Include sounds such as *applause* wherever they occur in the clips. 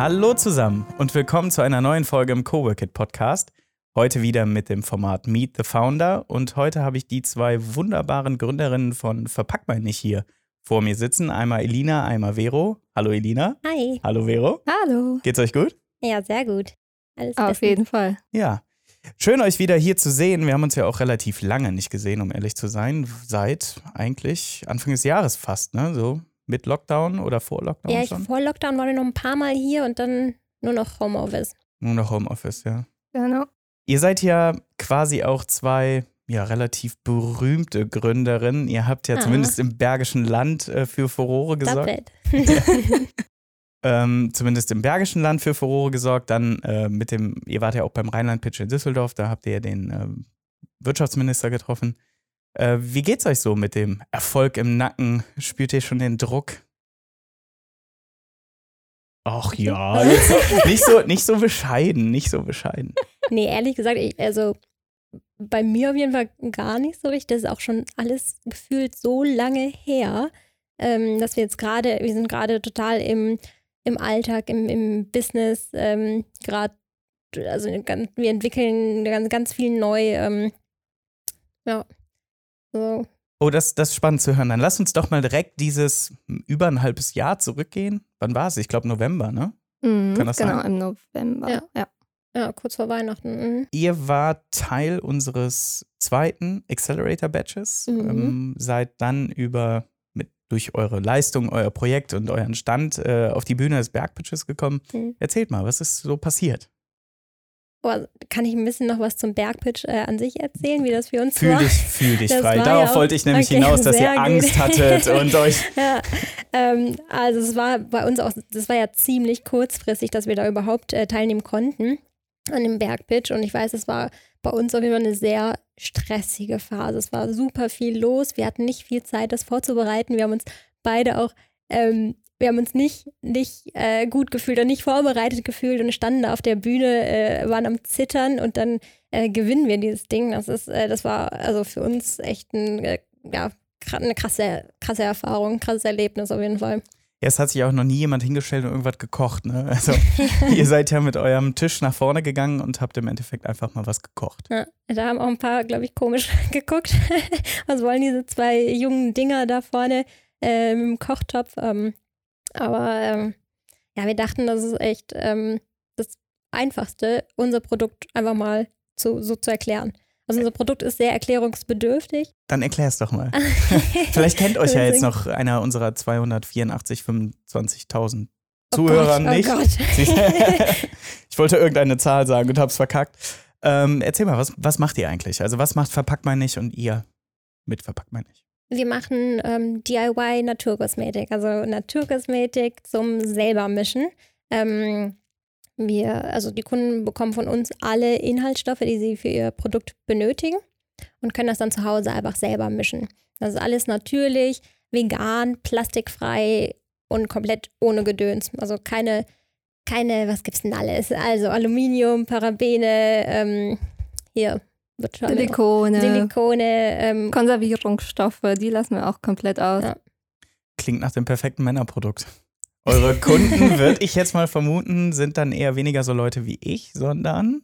Hallo zusammen und willkommen zu einer neuen Folge im Cowork It Podcast. Heute wieder mit dem Format Meet the Founder und heute habe ich die zwei wunderbaren Gründerinnen von Verpack mal nicht hier vor mir sitzen. Einmal Elina, einmal Vero. Hallo Elina. Hi. Hallo Vero. Hallo. Geht's euch gut? Ja, sehr gut. Alles Auf bestens. jeden Fall. Ja. Schön, euch wieder hier zu sehen. Wir haben uns ja auch relativ lange nicht gesehen, um ehrlich zu sein. Seit eigentlich Anfang des Jahres fast, ne? So mit Lockdown oder vor Lockdown ja, schon? vor Lockdown war ich noch ein paar Mal hier und dann nur noch Homeoffice. Nur noch Homeoffice, ja. Genau. Ihr seid ja quasi auch zwei ja, relativ berühmte Gründerinnen. Ihr habt ja ah. zumindest im Bergischen Land äh, für Furore gesorgt. *laughs* ähm, zumindest im Bergischen Land für Furore gesorgt. Dann äh, mit dem, ihr wart ja auch beim Rheinland-Pitch in Düsseldorf, da habt ihr ja den äh, Wirtschaftsminister getroffen. Äh, wie geht's euch so mit dem Erfolg im Nacken? Spürt ihr schon den Druck? Ach ja, nicht, so, nicht so bescheiden, nicht so bescheiden. Nee, ehrlich gesagt, ich, also bei mir auf jeden Fall gar nicht so richtig. Das ist auch schon alles gefühlt so lange her, ähm, dass wir jetzt gerade, wir sind gerade total im, im Alltag, im, im Business, ähm, gerade, also wir entwickeln ganz, ganz viel neu. Ähm, ja. So. Oh, das, das ist spannend zu hören. Dann lass uns doch mal direkt dieses über ein halbes Jahr zurückgehen. Wann war es? Ich glaube November, ne? Mhm, Kann das genau, sein? im November. Ja. ja. Ja, kurz vor Weihnachten. Mhm. Ihr wart Teil unseres zweiten Accelerator-Batches. Mhm. Ähm, seid dann über mit, durch eure Leistung, euer Projekt und euren Stand äh, auf die Bühne des Bergpitches gekommen. Mhm. Erzählt mal, was ist so passiert? Oh, kann ich ein bisschen noch was zum Bergpitch äh, an sich erzählen, wie das für uns fühl war? Dich, fühl dich das frei. Darauf ja wollte ich nämlich okay, hinaus, dass ihr Angst hattet und euch. *laughs* Ja, ähm, also es war bei uns auch, das war ja ziemlich kurzfristig, dass wir da überhaupt äh, teilnehmen konnten an dem Bergpitch. Und ich weiß, es war bei uns auf jeden Fall eine sehr stressige Phase. Es war super viel los. Wir hatten nicht viel Zeit, das vorzubereiten. Wir haben uns beide auch ähm, wir haben uns nicht, nicht äh, gut gefühlt und nicht vorbereitet gefühlt und standen da auf der Bühne, äh, waren am Zittern und dann äh, gewinnen wir dieses Ding. Das ist, äh, das war also für uns echt ein, äh, ja, eine krasse, krasse Erfahrung, krasses Erlebnis auf jeden Fall. Ja, es hat sich auch noch nie jemand hingestellt und irgendwas gekocht. Ne? Also *laughs* ihr seid ja mit eurem Tisch nach vorne gegangen und habt im Endeffekt einfach mal was gekocht. Ja, da haben auch ein paar, glaube ich, komisch *laughs* geguckt. was wollen diese zwei jungen Dinger da vorne äh, im Kochtopf? Ähm, aber ähm, ja, wir dachten, das ist echt ähm, das Einfachste, unser Produkt einfach mal zu, so zu erklären. Also unser Produkt ist sehr erklärungsbedürftig. Dann erklär es doch mal. *laughs* Vielleicht kennt euch ja jetzt noch einer unserer 284, 25.000 Zuhörer oh nicht. Oh Gott. *laughs* *laughs* ich wollte irgendeine Zahl sagen und hab's verkackt. Ähm, erzähl mal, was, was macht ihr eigentlich? Also was macht Verpackt mein nicht und ihr mit Verpackt mein nicht? Wir machen ähm, DIY Naturkosmetik, also Naturkosmetik zum selber mischen. Ähm, wir, also die Kunden bekommen von uns alle Inhaltsstoffe, die sie für ihr Produkt benötigen und können das dann zu Hause einfach selber mischen. Das ist alles natürlich, vegan, plastikfrei und komplett ohne Gedöns. Also keine, keine, was gibt's denn alles? Also Aluminium, Parabene, ähm, hier Silikone, Silikone ähm, Konservierungsstoffe, die lassen wir auch komplett aus. Ja. Klingt nach dem perfekten Männerprodukt. Eure Kunden, *laughs* würde ich jetzt mal vermuten, sind dann eher weniger so Leute wie ich, sondern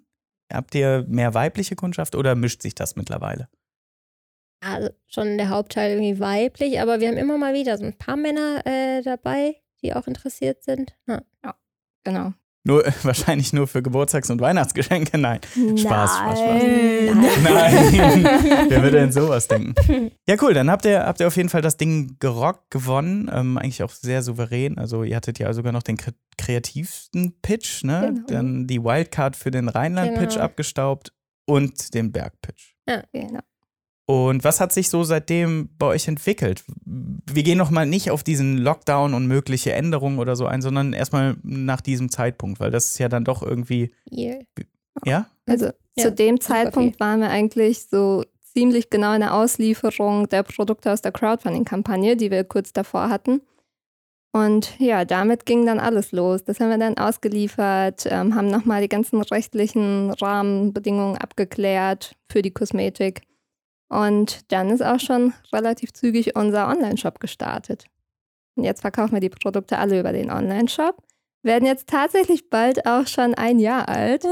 habt ihr mehr weibliche Kundschaft oder mischt sich das mittlerweile? Also schon der Hauptteil irgendwie weiblich, aber wir haben immer mal wieder so ein paar Männer äh, dabei, die auch interessiert sind. Ja, ja genau. Nur, *laughs* wahrscheinlich nur für Geburtstags- und Weihnachtsgeschenke. Nein. Spaß, Spaß, Spaß. Nein. Nein. Wer würde denn sowas denken? Ja, cool. Dann habt ihr, habt ihr auf jeden Fall das Ding gerockt, gewonnen. Ähm, eigentlich auch sehr souverän. Also, ihr hattet ja sogar noch den kreativsten Pitch, ne? Genau. Dann die Wildcard für den Rheinland-Pitch genau. abgestaubt und den Berg-Pitch. Ja, genau. Und was hat sich so seitdem bei euch entwickelt? Wir gehen nochmal nicht auf diesen Lockdown und mögliche Änderungen oder so ein, sondern erstmal nach diesem Zeitpunkt, weil das ist ja dann doch irgendwie. Yeah. Ja? Also ja, zu dem Zeitpunkt waren wir eigentlich so ziemlich genau in der Auslieferung der Produkte aus der Crowdfunding-Kampagne, die wir kurz davor hatten. Und ja, damit ging dann alles los. Das haben wir dann ausgeliefert, ähm, haben nochmal die ganzen rechtlichen Rahmenbedingungen abgeklärt für die Kosmetik und dann ist auch schon relativ zügig unser Online-Shop gestartet. Und jetzt verkaufen wir die Produkte alle über den Online-Shop. werden jetzt tatsächlich bald auch schon ein Jahr alt.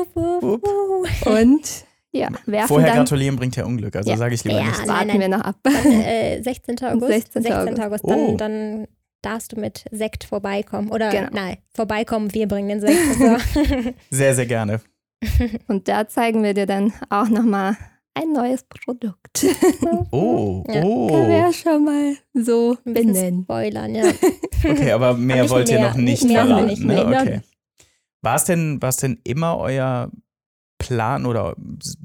Und ja, werfen Vorher dann, gratulieren bringt ja Unglück, also Ja. sage ich lieber Ja, nicht. nein, warten nein. wir noch ab. Dann, äh, 16. *laughs* August. 16. August. Dann, Oh. dann darfst du mit Sekt vorbeikommen. Oder Genau. nein, vorbeikommen, wir bringen den Sekt. *laughs* Sehr, sehr gerne. Und da zeigen wir dir dann auch nochmal ein neues Produkt. *laughs* Oh, *laughs* Ja. Können wir oh. ja schon mal so Ein bisschen benennen. spoilern, ja. *laughs* Okay, aber mehr nicht wollt ihr mehr, noch nicht mehr, verraten. nicht ne? okay. War es denn, war's denn immer euer Plan oder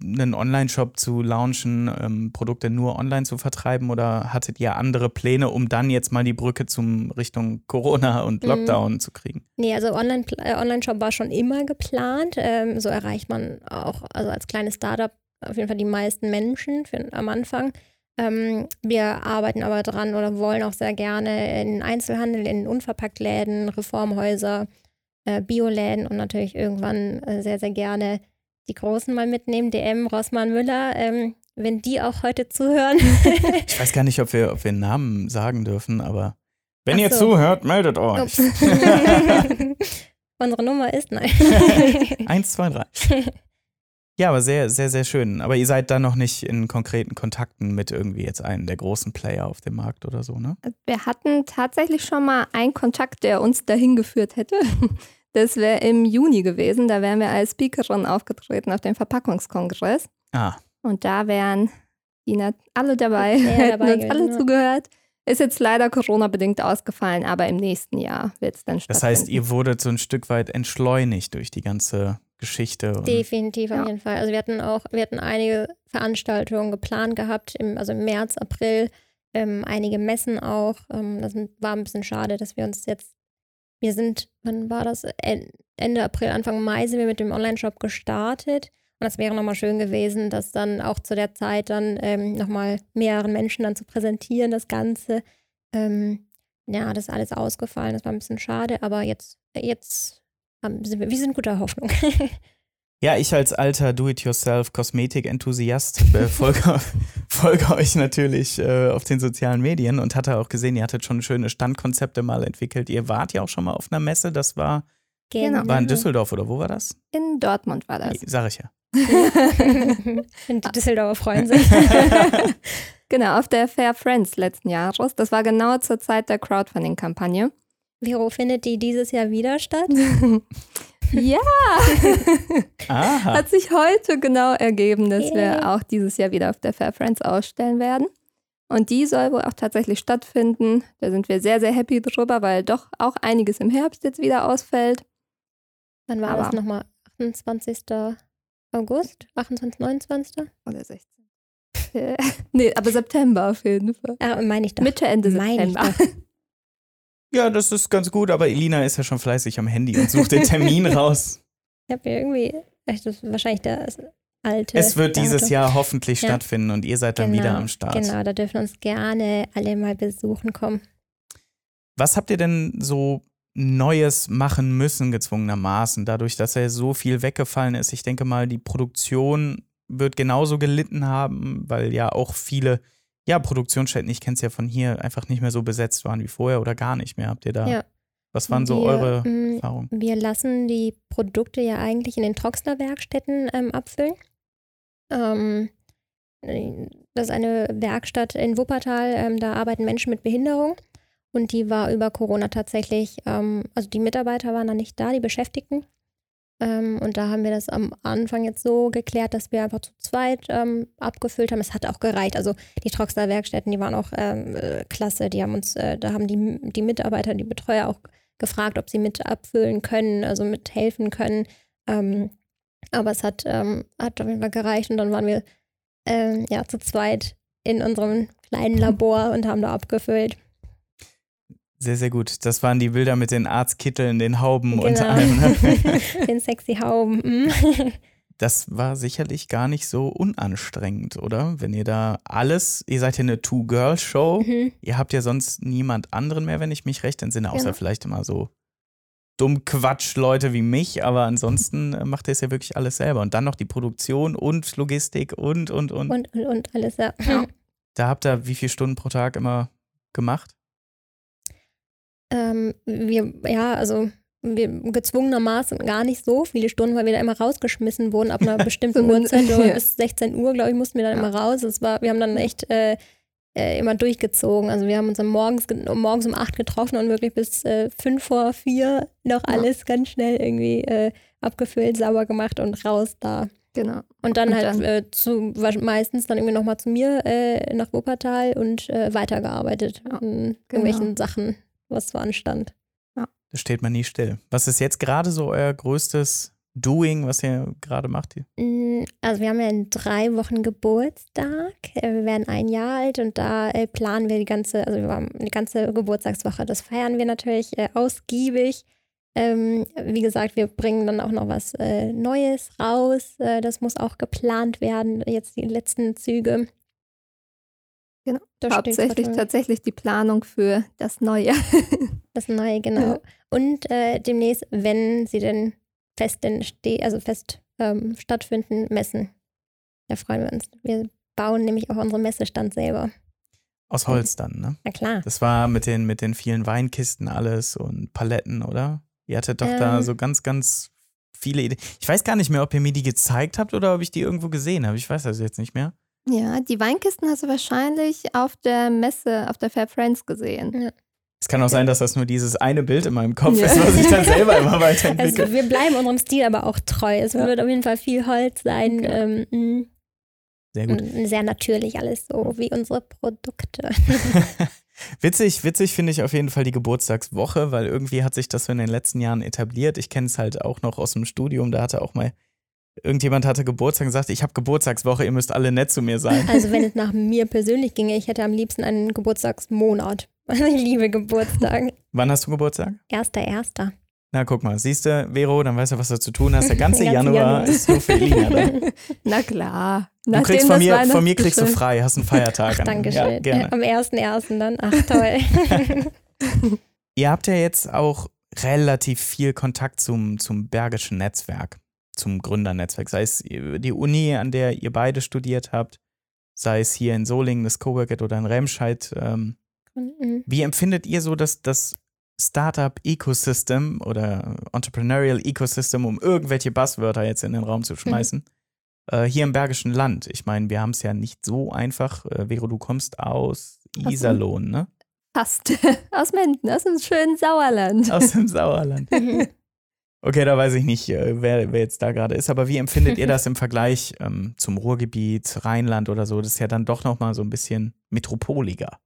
einen Online-Shop zu launchen, ähm, Produkte nur online zu vertreiben oder hattet ihr andere Pläne, um dann jetzt mal die Brücke zum Richtung Corona und Mhm. Lockdown zu kriegen? Nee, also Online- äh, Online-Shop war schon immer geplant. Ähm, so erreicht man auch, also als kleines Startup, auf jeden Fall die meisten Menschen für, am Anfang. Ähm, wir arbeiten aber dran oder wollen auch sehr gerne in Einzelhandel, in Unverpacktläden, Reformhäuser, äh, Bioläden und natürlich irgendwann äh, sehr, sehr gerne die Großen mal mitnehmen, DM, Rossmann, Müller. Ähm, wenn die auch heute zuhören. *laughs* Ich weiß gar nicht, ob wir, ob wir Namen sagen dürfen, aber wenn Ach ihr so. zuhört, meldet euch. *laughs* *laughs* Unsere Nummer ist nein. Eins, zwei, drei. Ja, aber sehr, sehr, sehr schön. Aber ihr seid da noch nicht in konkreten Kontakten mit irgendwie jetzt einem der großen Player auf dem Markt oder so, ne? Wir hatten tatsächlich schon mal einen Kontakt, der uns dahin geführt hätte. *laughs* Das wäre im Juni gewesen. Da wären wir als Speakerin aufgetreten auf dem Verpackungskongress. Ah, Und da wären die nat- alle dabei, Ja, *laughs* hätten dabei uns alle gewesen, ja. zugehört. Ist jetzt leider Corona-bedingt ausgefallen, aber im nächsten Jahr wird es dann das stattfinden. heißt, ihr wurdet so ein Stück weit entschleunigt durch die ganze Geschichte. Definitiv, Ja. auf jeden Fall. Also wir hatten auch, wir hatten einige Veranstaltungen geplant gehabt, im, also im März, April, ähm, einige Messen auch. Ähm, das war ein bisschen schade, dass wir uns jetzt, wir sind, wann war das? En- Ende April, Anfang Mai sind wir mit dem Online-Shop gestartet. Und das wäre nochmal schön gewesen, das dann auch zu der Zeit dann ähm, nochmal mehreren Menschen dann zu präsentieren, das Ganze. Ähm, ja, das ist alles ausgefallen, das war ein bisschen schade, aber jetzt, jetzt wir, wir sind guter Hoffnung. *laughs* Ja, ich als alter Do-it-yourself-Kosmetik-Enthusiast äh, folge, *laughs* folge euch natürlich äh, auf den sozialen Medien und hatte auch gesehen, ihr hattet schon schöne Standkonzepte mal entwickelt. Ihr wart ja auch schon mal auf einer Messe, das war, Genau. war in Düsseldorf oder wo war das? In Dortmund war das. Sag ich ja. *laughs* Die Düsseldorfer freuen sich. Genau, auf der Fair Friends letzten Jahres. Das war genau zur Zeit der Crowdfunding-Kampagne. Vero, findet die dieses Jahr wieder statt? *laughs* ja, *laughs* Aha. hat sich heute genau ergeben, dass Yay. wir auch dieses Jahr wieder auf der Fair Friends ausstellen werden. Und die soll wohl auch tatsächlich stattfinden. Da sind wir sehr, sehr happy drüber, weil doch auch einiges im Herbst jetzt wieder ausfällt. Wann war Aber- das nochmal? 28. August? 28, 29. Oder 16. Äh, *laughs* nee, aber September auf jeden Fall. Ah, meine ich doch. Mitte, Ende Meine ich September. Ja, das ist ganz gut, aber Elina ist ja schon fleißig am Handy und sucht den Termin *laughs* raus. Ich habe hier irgendwie, das ist wahrscheinlich das alte. Es wird dieses Datum. Jahr hoffentlich Ja. stattfinden und ihr seid dann Genau, wieder am Start. Genau, da dürfen uns gerne alle mal besuchen kommen. Was habt ihr denn so Neues machen müssen, gezwungenermaßen, dadurch, dass er so viel weggefallen ist? Ich denke mal, die Produktion wird genauso gelitten haben, weil ja auch viele ja, Produktionsstätten, ich kenne es ja von hier, einfach nicht mehr so besetzt waren wie vorher oder gar nicht mehr. Habt ihr da? Ja. Was waren so Wir, eure mm, Erfahrungen? Wir lassen die Produkte ja eigentlich in den Troxler-Werkstätten ähm, abfüllen. Ähm, das ist eine Werkstatt in Wuppertal, ähm, da arbeiten Menschen mit Behinderung. Und die war über Corona tatsächlich, ähm, also die Mitarbeiter waren da nicht da, die Beschäftigten. Ähm, und da haben wir das am Anfang jetzt so geklärt, dass wir einfach zu zweit ähm, abgefüllt haben. Es hat auch gereicht. Also die Troxler-Werkstätten, die waren auch ähm, äh, klasse. Die haben uns, äh, da haben die, die Mitarbeiter, die Betreuer auch gefragt, ob sie mit abfüllen können, also mit helfen können. Ähm, aber es hat, ähm, hat auf jeden Fall gereicht und dann waren wir ähm, ja zu zweit in unserem kleinen *laughs* Labor und haben da abgefüllt. Sehr, sehr gut. Das waren die Bilder mit den Arztkitteln, den Hauben und Genau. allem. Ne? *laughs* Den sexy Hauben. mm. *laughs* Das war sicherlich gar nicht so unanstrengend, oder? Wenn ihr da alles, ihr seid ja eine Two-Girl-Show, Mhm. ihr habt ja sonst niemand anderen mehr, wenn ich mich recht entsinne, außer Genau. vielleicht immer so dumm Quatsch-Leute wie mich, aber ansonsten äh, macht ihr es ja wirklich alles selber. Und dann noch die Produktion und Logistik und, und, und. und, und, und alles, ja. Ja. Da habt ihr wie viele Stunden pro Tag immer gemacht? Ähm, wir, ja, also wir gezwungenermaßen gar nicht so viele Stunden, weil wir da immer rausgeschmissen wurden ab einer *laughs* bestimmten Uhrzeit. *laughs* ja. Bis 16 Uhr, glaube ich, mussten wir dann ja. immer raus. Das war, wir haben dann echt äh, äh, immer durchgezogen. Also wir haben uns dann morgens, morgens um 8 getroffen und wirklich bis äh, 5 vor 4 noch alles ganz schnell irgendwie äh, abgefüllt, sauber gemacht und raus da. Genau. Und dann und halt dann, äh, zu, meistens dann irgendwie nochmal zu mir äh, nach Wuppertal und äh, weitergearbeitet ja, in genau. irgendwelchen Sachen, was so anstand. Ja. Da steht man nie still. Was ist jetzt gerade so euer größtes Doing, was ihr gerade macht? Hier? Mm, also wir haben ja in drei Wochen Geburtstag. Äh, wir werden ein Jahr alt und da äh, planen wir die ganze, also wir haben die ganze Geburtstagswoche. Das feiern wir natürlich äh, ausgiebig. Ähm, wie gesagt, wir bringen dann auch noch was äh, Neues raus. Äh, das muss auch geplant werden, jetzt die letzten Züge. Genau. Das Hauptsächlich tatsächlich die Planung für das Neue. *laughs* das Neue, genau. Ja. Und äh, demnächst, wenn sie denn fest, denn also fest ähm, stattfinden, Messen. Da freuen wir uns. Wir bauen nämlich auch unseren Messestand selber. Aus Holz dann, ne? Na klar. Das war mit den, mit den vielen Weinkisten alles und Paletten, oder? Ihr hattet doch ähm, da so ganz, ganz viele Ideen. Ich weiß gar nicht mehr, ob ihr mir die gezeigt habt oder ob ich die irgendwo gesehen habe. Ich weiß das jetzt nicht mehr. Ja, die Weinkisten hast du wahrscheinlich auf der Messe, auf der Fair Friends gesehen. Ja. Es kann auch sein, dass das nur dieses eine Bild in meinem Kopf ja. ist, was ich dann *laughs* selber immer weiterentwickle. Also wir bleiben unserem Stil aber auch treu. Es ja. wird auf jeden Fall viel Holz sein. Okay. Ähm, sehr gut. Sehr natürlich alles so wie unsere Produkte. *laughs* Witzig, witzig finde ich auf jeden Fall die Geburtstagswoche, weil irgendwie hat sich das so in den letzten Jahren etabliert. Ich kenne es halt auch noch aus dem Studium, da hatte auch mal irgendjemand hatte Geburtstag und sagte, ich habe Geburtstagswoche, ihr müsst alle nett zu mir sein. Also wenn es nach mir persönlich ginge, ich hätte am liebsten einen Geburtstagsmonat. *laughs* Ich liebe Geburtstag. Wann hast du Geburtstag? Erster, erster. Na, guck mal, siehst du, Vero, dann weißt du, was du zu tun hast. Der ganze *laughs* Januar, Januar, ist nur für Elina da. *laughs* Na klar. Du kriegst von mir, von mir kriegst du frei, hast einen Feiertag. Ach, Dankeschön. Ja. Am 1.1. dann. Ach, toll. Ihr habt ja jetzt auch relativ viel Kontakt zum, zum Bergischen Netzwerk, zum Gründernetzwerk. Sei es die Uni, an der ihr beide studiert habt, sei es hier in Solingen das Cowork oder in Remscheid. Ähm, mhm. Wie empfindet ihr so das, das Startup-Ecosystem oder Entrepreneurial Ecosystem, um irgendwelche Buzzwörter jetzt in den Raum zu schmeißen? Mhm. Äh, hier im Bergischen Land. Ich meine, wir haben es ja nicht so einfach. Äh, Vero, du kommst aus Iserlohn, ne? Fast. *laughs* aus Menden, aus dem schönen Sauerland. Aus dem *laughs* Sauerland. Okay, da weiß ich nicht, äh, wer, wer jetzt da gerade ist, aber wie empfindet ihr das *laughs* im Vergleich ähm, zum Ruhrgebiet, Rheinland oder so? Das ist ja dann doch nochmal so ein bisschen metropoliger.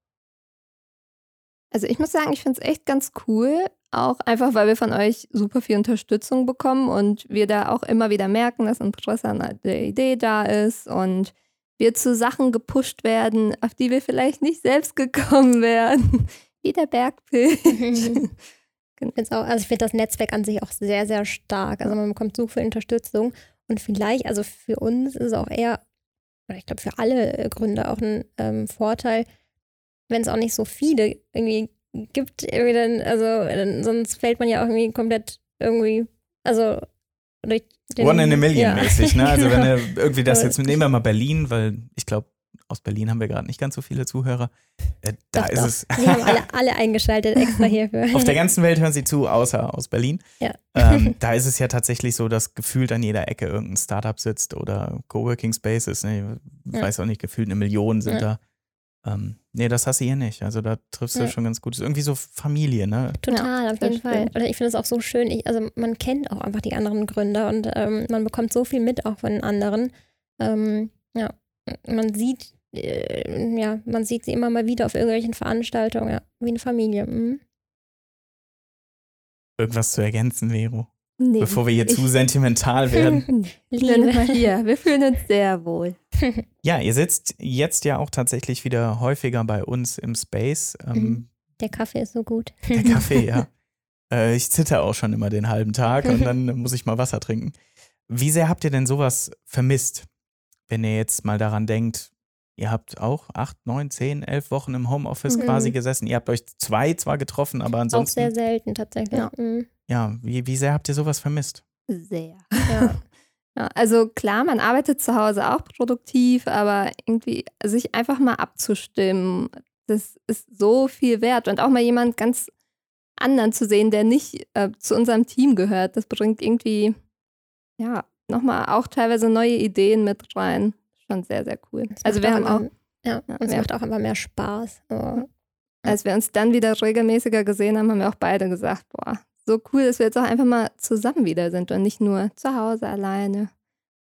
Also ich muss sagen, ich finde es echt ganz cool, auch einfach, weil wir von euch super viel Unterstützung bekommen und wir da auch immer wieder merken, dass Interesse an der Idee da ist und wir zu Sachen gepusht werden, auf die wir vielleicht nicht selbst gekommen wären, *laughs* wie der Bergpilz. *laughs* also ich finde das Netzwerk an sich auch sehr, sehr stark. Also man bekommt so viel Unterstützung und vielleicht, also für uns ist es auch eher, oder ich glaube für alle Gründer auch ein ähm, Vorteil, wenn es auch nicht so viele irgendwie gibt, irgendwie dann, also dann, sonst fällt man ja auch irgendwie komplett irgendwie, also durch den, One in a Million ja. mäßig, ne? Also *laughs* genau. wenn er irgendwie das jetzt, nehmen wir mal Berlin, weil ich glaube, aus Berlin haben wir gerade nicht ganz so viele Zuhörer. Äh, da doch, ist doch. es. *laughs* Sie haben alle, alle eingeschaltet extra hierfür. Auf der ganzen Welt hören sie zu, außer aus Berlin. Ja. Ähm, *laughs* da ist es ja tatsächlich so, dass gefühlt an jeder Ecke irgendein Startup sitzt oder Coworking Spaces. Ne? Ich ja. weiß auch nicht, gefühlt eine Million sind ja. da. Ähm, nee, das hast du hier nicht. Also da triffst du schon ganz gut. Das ist irgendwie so Familie, ne? Total, auf jeden Fall. Oder ich finde es auch so schön. Ich, also man kennt auch einfach die anderen Gründer und ähm, man bekommt so viel mit auch von den anderen. Ähm, ja, man sieht äh, ja, man sieht sie immer mal wieder auf irgendwelchen Veranstaltungen, ja, wie eine Familie. Mhm. Irgendwas zu ergänzen, Vero? Nee, Bevor wir hier zu sentimental werden. *laughs* Liebe. Hier, wir fühlen uns sehr wohl. *laughs* ja, ihr sitzt jetzt ja auch tatsächlich wieder häufiger bei uns im Space. Ähm, mhm. der Kaffee ist so gut. Der Kaffee, ja. *laughs* Äh, ich zitter auch schon immer den halben Tag und dann muss ich mal Wasser trinken. Wie sehr habt ihr denn sowas vermisst, wenn ihr jetzt mal daran denkt, Ihr habt auch acht, neun, zehn, elf Wochen im Homeoffice mhm. quasi gesessen. Ihr habt euch zwei zwar getroffen, aber ansonsten. Auch sehr selten tatsächlich. Ja, mhm. ja wie, wie sehr habt ihr sowas vermisst? Sehr. Ja. *laughs* ja. also klar, man arbeitet zu Hause auch produktiv, aber irgendwie sich einfach mal abzustimmen, das ist so viel wert. Und auch mal jemand ganz anderen zu sehen, der nicht äh, zu unserem Team gehört, das bringt irgendwie, ja, nochmal auch teilweise neue Ideen mit rein. Schon sehr, sehr cool. Es Also wir haben auch, Ja, und es wir- macht auch einfach mehr Spaß. So. als wir uns dann wieder regelmäßiger gesehen haben, haben wir auch beide gesagt, boah, so cool, dass wir jetzt auch einfach mal zusammen wieder sind und nicht nur zu Hause alleine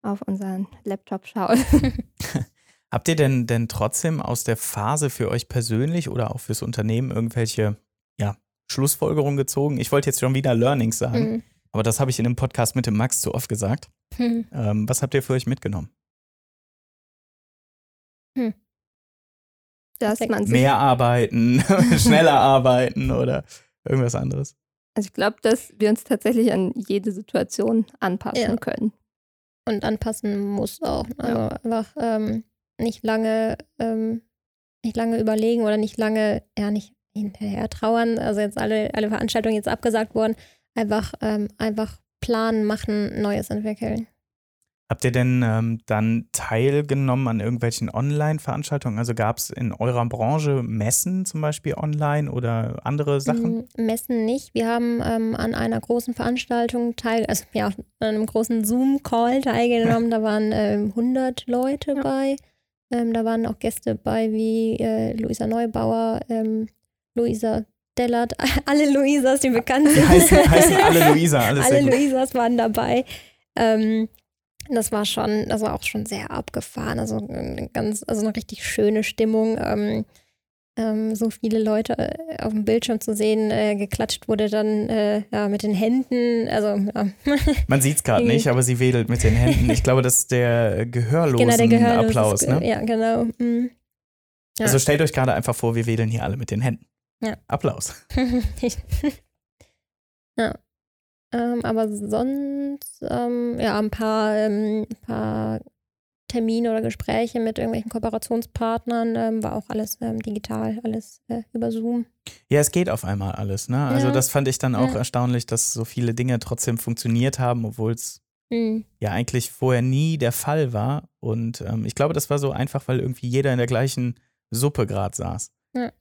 auf unseren Laptop schauen. *laughs* Habt ihr denn, denn trotzdem aus der Phase für euch persönlich oder auch fürs Unternehmen irgendwelche ja, Schlussfolgerungen gezogen? Ich wollte jetzt schon wieder Learnings sagen, Hm. Aber das habe ich in dem Podcast mit dem Max zu oft gesagt. Hm. Ähm, was habt ihr für euch mitgenommen? Dass Perfekt. man sich, Mehr arbeiten, *laughs* schneller *laughs* arbeiten oder irgendwas anderes? also ich glaube, dass wir uns tatsächlich an jede Situation anpassen Ja. können. Und anpassen muss auch. Also einfach ähm, nicht lange, ähm, nicht lange überlegen oder nicht lange, ja, nicht hinterher trauern. Also jetzt alle, alle Veranstaltungen jetzt abgesagt wurden. Einfach, ähm, einfach planen, machen, Neues entwickeln. Habt ihr denn ähm, dann teilgenommen an irgendwelchen Online-Veranstaltungen? Also gab es in eurer Branche Messen zum Beispiel online oder andere Sachen? Mm, Messen nicht. Wir haben ähm, an einer großen Veranstaltung teil, also ja, an einem großen Zoom-Call teilgenommen. *laughs* Da waren ähm, 100 Leute Ja. bei. Ähm, da waren auch Gäste bei wie äh, Luisa Neubauer, ähm, Luisa Dellert, *laughs* alle Luisas, die bekannt sind. heißen, heißen alle *laughs* Luisa, alles alle. Luisas waren dabei. Ähm, das war schon, das war auch schon sehr abgefahren. Also eine ganz, also eine richtig schöne Stimmung. Ähm, ähm, so viele Leute äh, auf dem Bildschirm zu sehen, äh, geklatscht wurde dann äh, ja, mit den Händen. Also ja. *laughs* Man sieht es gerade nicht, aber sie wedelt mit den Händen. Ich glaube, das ist der gehörlosen genau der Gehörlose. Applaus. Ne? Ja, genau. Mm. Ja. Also stellt euch gerade einfach vor, wir wedeln hier alle mit den Händen. Ja. Applaus. *laughs* ja. Ähm, aber sonst, ähm, ja, ein paar, ähm, paar Termine oder Gespräche mit irgendwelchen Kooperationspartnern ähm, war auch alles ähm, digital, alles äh, über Zoom. Ja, es geht auf einmal alles. Ne? Also Ja. das fand ich dann auch Ja. erstaunlich, dass so viele Dinge trotzdem funktioniert haben, obwohl es Mhm. ja eigentlich vorher nie der Fall war. Und ähm, ich glaube, das war so einfach, weil irgendwie jeder in der gleichen Suppe gerade saß. Ja.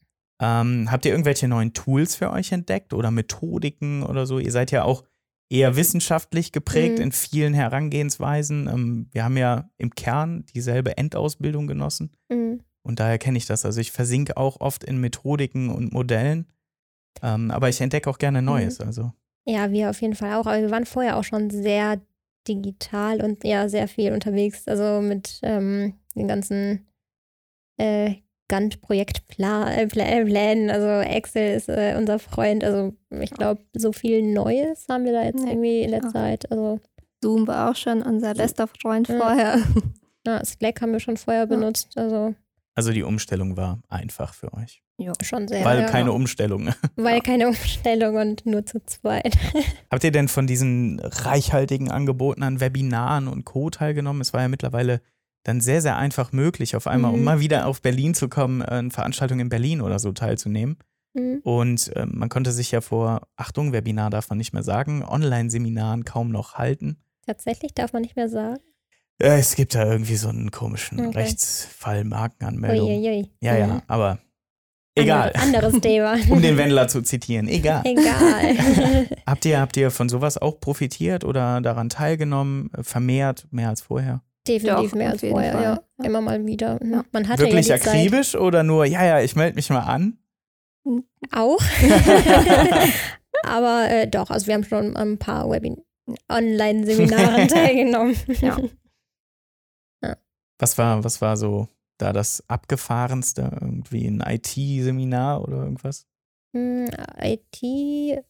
Ähm, habt ihr irgendwelche neuen Tools für euch entdeckt oder Methodiken oder so? Ihr seid ja auch eher wissenschaftlich geprägt Mhm. in vielen Herangehensweisen. Ähm, wir haben ja im Kern dieselbe Endausbildung genossen. Mhm. Und daher kenne ich das. Also ich versinke auch oft in Methodiken und Modellen. Ähm, aber ich entdecke auch gerne Neues. Also Ja, wir auf jeden Fall auch. Aber wir waren vorher auch schon sehr digital und ja, sehr viel unterwegs. Also mit ähm, den ganzen äh, Gantt-Projektplänen. Also Excel ist äh, unser Freund. Also ich glaube, so viel Neues haben wir da jetzt Nee. irgendwie in der Ja. Zeit. Also Zoom war auch schon unser bester Freund Ja. vorher. ja, Slack haben wir schon vorher benutzt. Also Also die Umstellung war einfach für euch. schon sehr. Weil ja, keine Umstellung. *laughs* weil keine Umstellung und nur zu zweit. *laughs* Habt ihr denn von diesen reichhaltigen Angeboten an Webinaren und Co. teilgenommen? Es war ja mittlerweile dann sehr, sehr einfach möglich, auf einmal, um Mhm. mal wieder auf Berlin zu kommen, äh, an Veranstaltungen in Berlin oder so teilzunehmen. Mhm. Und ähm, man konnte sich ja vor, Achtung, Webinar darf man nicht mehr sagen, Online-Seminaren kaum noch halten. Tatsächlich darf man nicht mehr sagen. Äh, es gibt da irgendwie so einen komischen Okay. Rechtsfall, Markenanmeldung. Uiuiui. Ja, ja, Mhm. aber egal. Ander- Anderes Thema. *laughs* um den Wendler zu zitieren, egal. Egal. Habt ihr, habt ihr von sowas auch profitiert oder daran teilgenommen, äh, vermehrt, mehr als vorher? Definitiv Doch, mehr als vorher, Fall. ja. Ja. Immer mal wieder. Ja. Man hatte Wirklich ja die Zeit akribisch oder nur, ja, ja, ich melde mich mal an? auch. *laughs* *laughs* Aber äh, doch, also wir haben schon an ein paar Webin Online-Seminaren *laughs* teilgenommen. Ja. Was war, was war so da das abgefahrenste? Irgendwie ein IT-Seminar oder irgendwas? Hm, IT äh,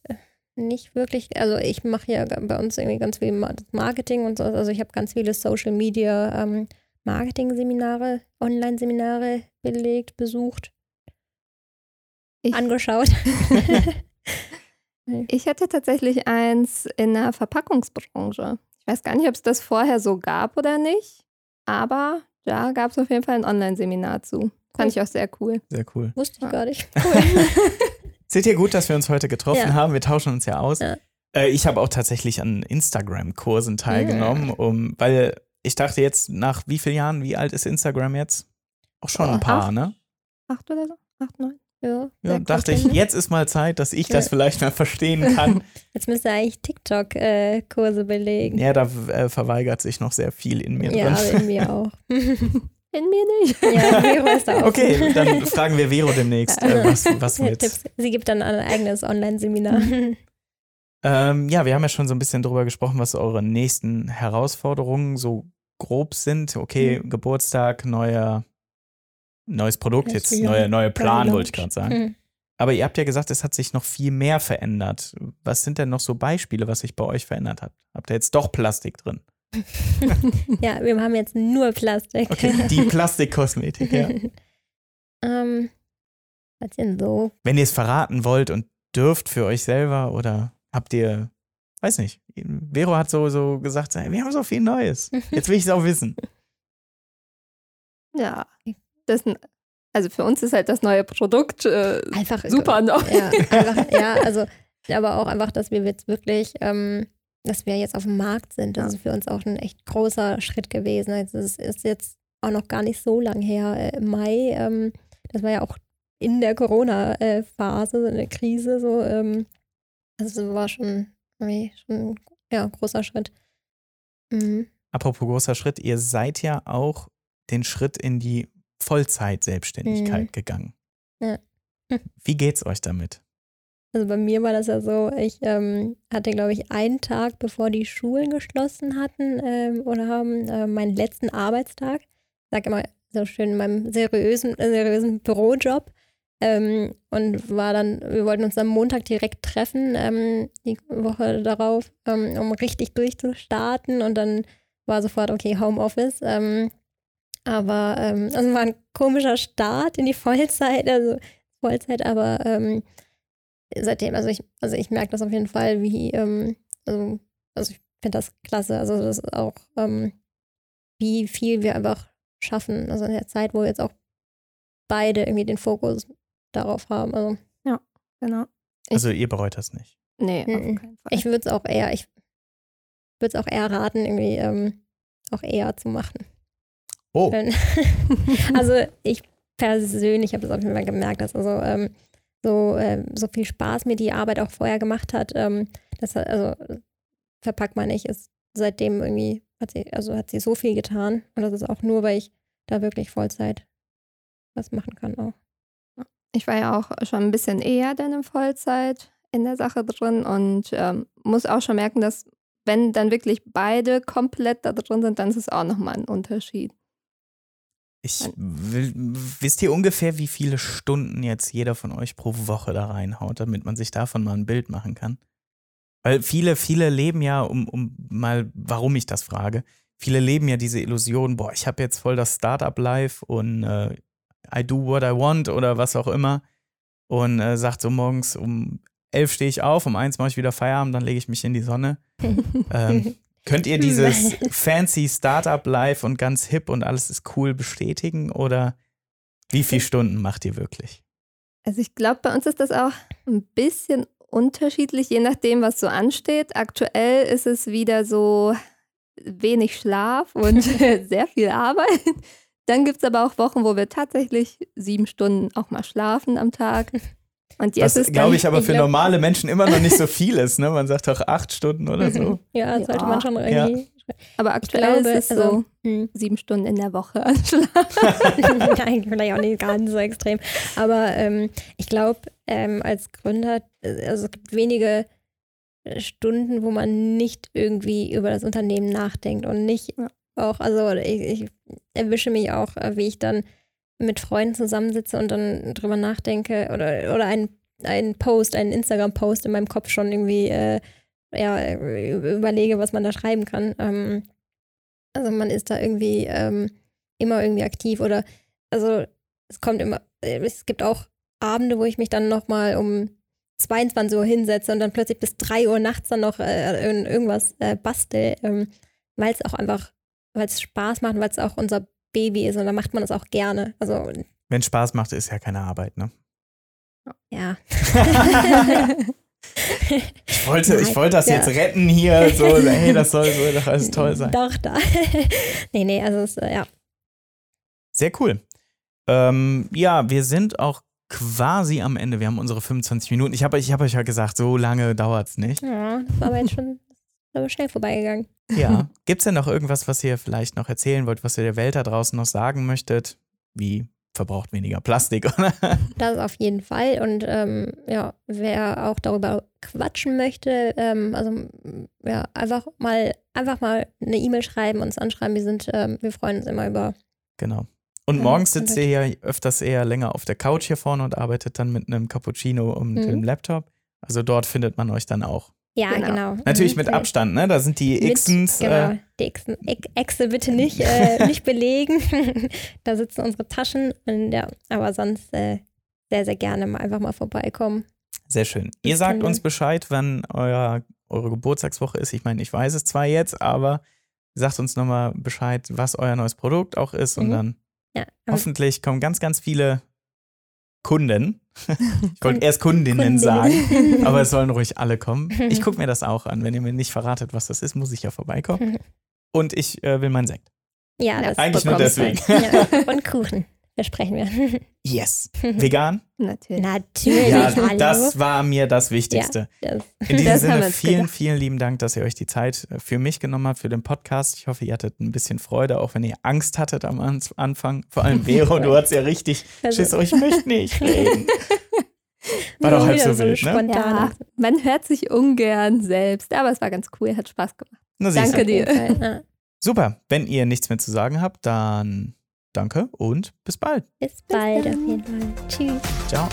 nicht wirklich. Also ich mache ja bei uns irgendwie ganz viel Ma- Marketing und so. Also ich habe ganz viele Social Media ähm, Marketing-Seminare, Online-Seminare belegt, besucht, Ich- angeschaut. *laughs* Ich hatte tatsächlich eins in der Verpackungsbranche. Ich weiß gar nicht, ob es das vorher so gab oder nicht, aber da gab es auf jeden Fall ein Online-Seminar zu. Fand ich auch sehr cool. Sehr cool. Wusste ich Ja. gar nicht. *laughs* Seht ihr gut, dass wir uns heute getroffen Ja. haben? Wir tauschen uns ja aus. Ja. Äh, ich habe auch tatsächlich an Instagram-Kursen teilgenommen, um, weil ich dachte jetzt, nach wie vielen Jahren, wie alt ist Instagram jetzt? Auch schon Oh, ein paar, acht. ne? Acht oder so? Acht, neun? Ja, ja dachte ich, jetzt ist mal Zeit, dass ich das vielleicht mal verstehen kann. *laughs* Jetzt müsste eigentlich TikTok-Kurse äh, belegen. Ja, da äh, verweigert sich noch sehr viel in mir ja, drin. Ja, in mir auch. *laughs* *laughs* in mir nicht. Ja, Vero ist da *laughs* auch. Okay, dann fragen wir Vero demnächst, äh, was, was mit. Tipps. Sie gibt dann ein eigenes Online-Seminar. *laughs* Ähm, ja, wir haben ja schon so ein bisschen drüber gesprochen, was eure nächsten Herausforderungen so grob sind. Okay, mhm. Geburtstag, neuer, neues Produkt, jetzt neuer neue Plan, wollte ich gerade sagen. Mhm. Aber ihr habt ja gesagt, es hat sich noch viel mehr verändert. Was sind denn noch so Beispiele, was sich bei euch verändert hat? Habt ihr jetzt doch Plastik drin? *laughs* ja, wir haben jetzt nur Plastik. Okay, die *laughs* Plastikkosmetik, ja. ähm, was denn so? Wenn ihr es verraten wollt und dürft für euch selber oder habt ihr, weiß nicht, Vero hat so, so gesagt, wir haben so viel Neues. *laughs* Jetzt will ich es auch wissen. Ja, das, also für uns ist halt das neue Produkt äh, einfach super neu. Ja, einfach, ja, also aber auch einfach, dass wir jetzt wirklich, ähm, dass wir jetzt auf dem Markt sind. Das ja. ist für uns auch ein echt großer Schritt gewesen. Also es ist jetzt auch noch gar nicht so lang her. Äh, Im Mai, ähm, das war ja auch in der Corona-Phase, so eine Krise, so ähm, also war schon, schon ja, ein großer Schritt. Mhm. Apropos großer Schritt, ihr seid ja auch den Schritt in die Vollzeit-Selbstständigkeit mhm. gegangen. Ja. Wie geht's euch damit? Also bei mir war das ja so, ich ähm, hatte, glaube ich, einen Tag, bevor die Schulen geschlossen hatten ähm, oder haben, äh, meinen letzten Arbeitstag. Ich sage immer so schön in meinem seriösen, äh, seriösen Bürojob. Ähm, und war dann, wir wollten uns am Montag direkt treffen, ähm, die Woche darauf, ähm, um richtig durchzustarten. Und dann war sofort, okay, Homeoffice. Ähm, aber ähm, also war ein komischer Start in die Vollzeit, also Vollzeit, aber ähm, seitdem, also ich, also ich merke das auf jeden Fall, wie, also, also ich finde das klasse. Also das ist auch, wie viel wir einfach schaffen. Also in der Zeit, wo jetzt auch beide irgendwie den Fokus darauf haben. Also, ja, genau. Ich, also ihr bereut das nicht? Nee, auf keinen Fall. Ich würde es auch eher, ich würde es auch eher raten, irgendwie ähm, auch eher zu machen. Oh. *laughs* also ich persönlich habe das auf jeden Fall gemerkt, dass also ähm, so, ähm, so viel Spaß mir die Arbeit auch vorher gemacht hat. Ähm, das also verpackt man nicht, ist seitdem irgendwie, hat sie, also hat sie so viel getan. Und das ist auch nur, weil ich da wirklich Vollzeit was machen kann auch. Ich war ja auch schon ein bisschen eher dann in Vollzeit in der Sache drin und ähm, muss auch schon merken, dass wenn dann wirklich beide komplett da drin sind, dann ist es auch nochmal ein Unterschied. Ich will, wisst ihr ungefähr, wie viele Stunden jetzt jeder von euch pro Woche da reinhaut, damit man sich davon mal ein Bild machen kann? Weil viele, viele leben ja, um, um mal, warum ich das frage, viele leben ja diese Illusion, boah, ich habe jetzt voll das Startup-Life und äh, I do what I want oder was auch immer. Und äh, sagt so morgens um elf stehe ich auf, um eins mache ich wieder Feierabend, dann lege ich mich in die Sonne. *laughs* ähm, könnt ihr dieses *laughs* fancy Startup-Life und ganz hip und alles ist cool bestätigen oder wie viele Stunden macht ihr wirklich? Also ich glaube, bei uns ist das auch ein bisschen unterschiedlich, je nachdem, was so ansteht. Aktuell ist es wieder so wenig Schlaf und *laughs* *laughs* sehr viel Arbeit. Dann gibt es aber auch Wochen, wo wir tatsächlich sieben Stunden auch mal schlafen am Tag. Und jetzt Was, glaube ich, aber für glaub, normale Menschen immer noch nicht so viel ist. Ne? Man sagt doch acht Stunden oder so. *laughs* ja, sollte ja. man schon irgendwie. Ja. Aber aktuell glaube, ist es also, so hm. sieben Stunden in der Woche anschlagen. *laughs* *laughs* Nein, vielleicht auch nicht ganz so extrem. Aber ähm, ich glaube, ähm, als Gründer, äh, also es gibt wenige Stunden, wo man nicht irgendwie über das Unternehmen nachdenkt und nicht ja auch, also ich, ich erwische mich auch, äh, wie ich dann mit Freunden zusammensitze und dann drüber nachdenke oder, oder ein, ein Post, einen Instagram-Post in meinem Kopf schon irgendwie äh, ja, überlege, was man da schreiben kann. Ähm, also man ist da irgendwie ähm, immer irgendwie aktiv oder also es kommt immer, es gibt auch Abende, wo ich mich dann nochmal um 22 Uhr hinsetze und dann plötzlich bis 3 Uhr nachts dann noch äh, irgendwas äh, bastel, ähm, weil es auch einfach weil es Spaß macht, weil es auch unser Baby ist und dann macht man das auch gerne. Also, Wenn Spaß macht, ist ja keine Arbeit, ne? Ja. *laughs* *laughs* ich, wollte, ich wollte das ja. jetzt retten hier, so, *laughs* hey, das soll, soll doch alles toll sein. Doch, da. nee, nee, also es, ja. Sehr cool. Ähm, ja, wir sind auch quasi am Ende. Wir haben unsere 25 Minuten. Ich habe ich hab euch ja gesagt, so lange dauert es nicht. Ja, das war aber jetzt schon aber schnell vorbeigegangen. Ja. *laughs* Gibt es denn noch irgendwas, was ihr vielleicht noch erzählen wollt, was ihr der Welt da draußen noch sagen möchtet? Wie verbraucht weniger Plastik, *laughs* oder? Das auf jeden Fall. Und ähm, ja, wer auch darüber quatschen möchte, ähm, also ja, einfach mal, einfach mal eine E-Mail schreiben, uns anschreiben. Wir sind, ähm, wir freuen uns immer über. Genau. Und morgens sitzt ihr ja öfters eher länger auf der Couch hier vorne und arbeitet dann mit einem Cappuccino und mhm. dem Laptop. Also dort findet man euch dann auch. Ja, genau. genau. Natürlich mit Abstand, ne? Da sind die Xens. Genau, äh, die Xen, Exe bitte nicht, äh, *laughs* nicht belegen. *laughs* da sitzen unsere Taschen. Und ja, aber sonst äh, sehr, sehr gerne mal einfach mal vorbeikommen. Sehr schön. Das Ihr sagt uns Bescheid, wann euer, eure Geburtstagswoche ist. Ich meine, ich weiß es zwar jetzt, aber sagt uns nochmal Bescheid, was euer neues Produkt auch ist. Und mhm. dann ja, hoffentlich kommen ganz, ganz viele Kunden. Ich wollte erst Kundinnen, Kundinnen sagen, *laughs* aber es sollen ruhig alle kommen. Ich gucke mir das auch an. Wenn ihr mir nicht verratet, was das ist, muss ich ja vorbeikommen. *laughs* Und ich äh, will meinen Sekt. Ja, das Eigentlich nur deswegen. Ja. *laughs* Und Kuchen. Versprechen wir. Yes. *laughs* Vegan? Natürlich. Natürlich. Ja, das war mir das Wichtigste. Ja, das, In diesem Sinne, vielen, gedacht. vielen lieben Dank, dass ihr euch die Zeit für mich genommen habt, für den Podcast. Ich hoffe, ihr hattet ein bisschen Freude, auch wenn ihr Angst hattet am Anfang. Vor allem *laughs* Vero, du hattest ja richtig also. Schiss, oh, ich möchte nicht reden. *laughs* War doch halb so wild, ne? Ja, man hört sich ungern selbst, aber es war ganz cool, hat Spaß gemacht. Na, Danke dir. Super, wenn ihr nichts mehr zu sagen habt, dann Danke und bis bald. Bis bald auf jeden Fall. Tschüss. Ciao.